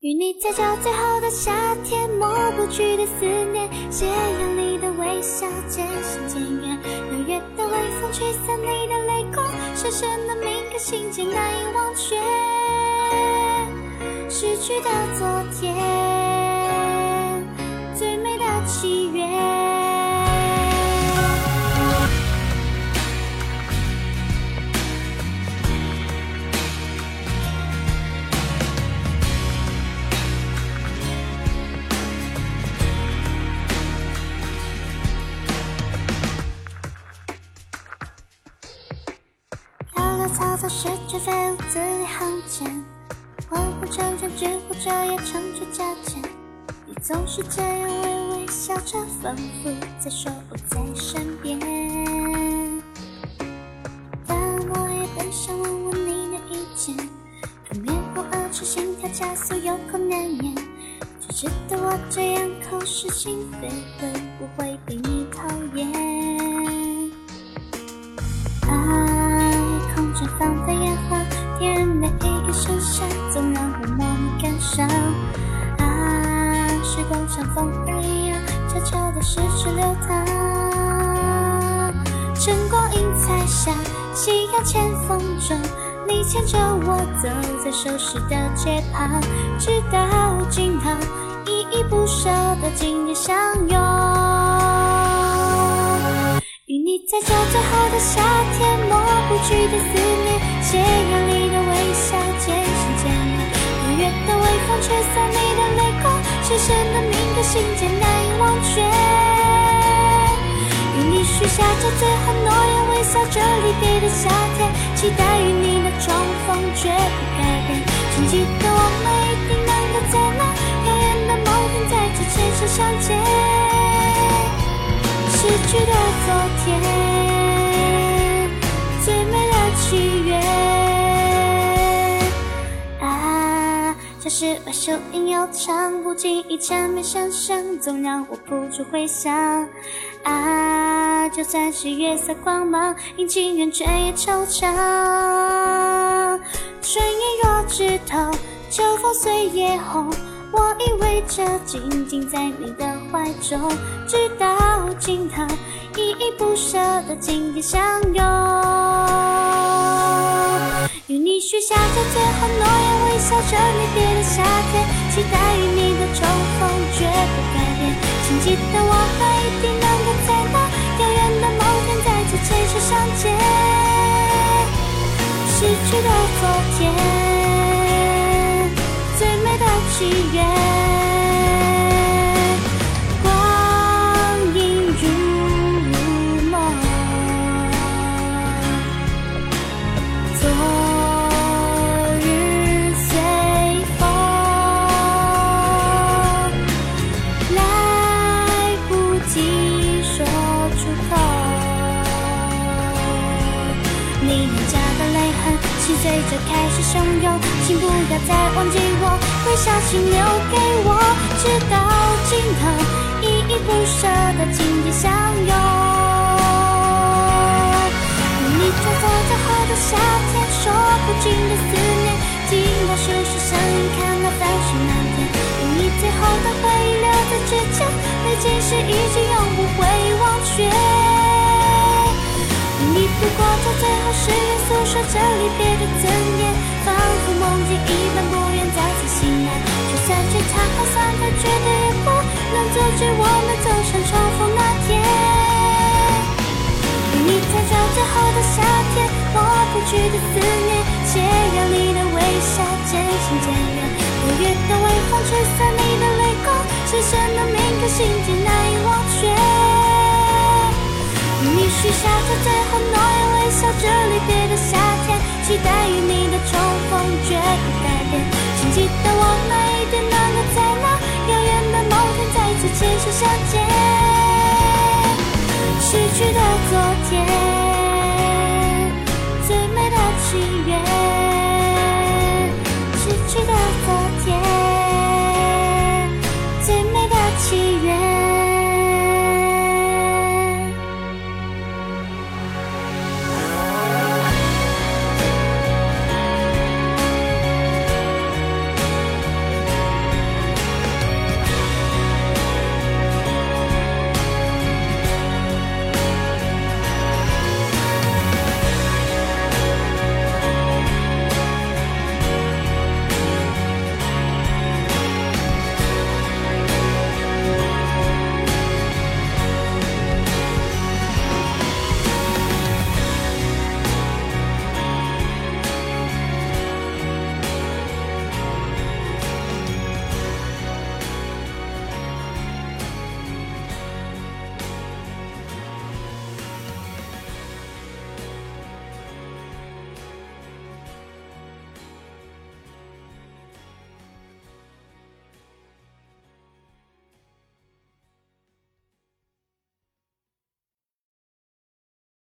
与你在交最后的夏天，抹不去的思念，斜阳里的微笑渐行渐远，六月的微风吹散你的泪光，深深的铭刻心间难以忘却，失去的昨天，草诗句飞舞字里行间，欢呼成全，只顾着也成就加减。你总是这样微微笑着，仿佛在说我在身边。但我也很想问问你的意见，可面红耳赤，心跳加速，有口难言。只知道我这样口是心非，会不会被你讨厌？像风儿一样，悄悄地逝去流淌。晨光映彩霞，夕阳牵风中，你牵着我走在熟悉的街旁，直到尽头，依依不舍的今夜相拥。与你在这最后的夏天，抹不去的思念，斜阳里的微笑渐行渐远。五月的微风吹散你的泪光，深深的铭刻心间难以忘却。与你许下这最后诺言，微笑着离别的夏天，期待与你的重逢绝不改变。请记得我们一定能够在那遥远的某天再次牵手相见。逝去的昨天，是把收音悠长，不经意缠绵声声，总让我不住回想。啊，就算是月色光芒，阴晴圆缺也惆怅。春意若枝头，秋风随叶红。我依偎着，静静在你的怀中，直到尽头，依依不舍的紧紧相拥。与你许下的最后诺言，微笑着离别的夏天，期待与你的重逢绝不改变。请记得，我们一定能够在那遥远的某天再次牵手相见。逝去的昨天。最美的祈愿你脸颊的泪痕，心随着开始汹涌，请不要再忘记我。微笑，请留给我，直到尽头，依依不舍的紧紧相拥。与你在走最后的夏天，说不尽的思念，听到树树声音，看到繁星满天。与你最后的回忆留在指尖，那件事已经永不会忘却。他好散的，绝对也不能阻止我们走向重逢那天。与你在这最后的夏天，抹不去的思念，斜阳里的微笑渐行渐远。五月的微风吹散你的泪光，深深的铭刻心间难以忘却。与你许下的最后诺言，微笑着离别的夏天，期待与你的重是相见逝去的昨天最美的情缘逝去的昨天最美的情缘。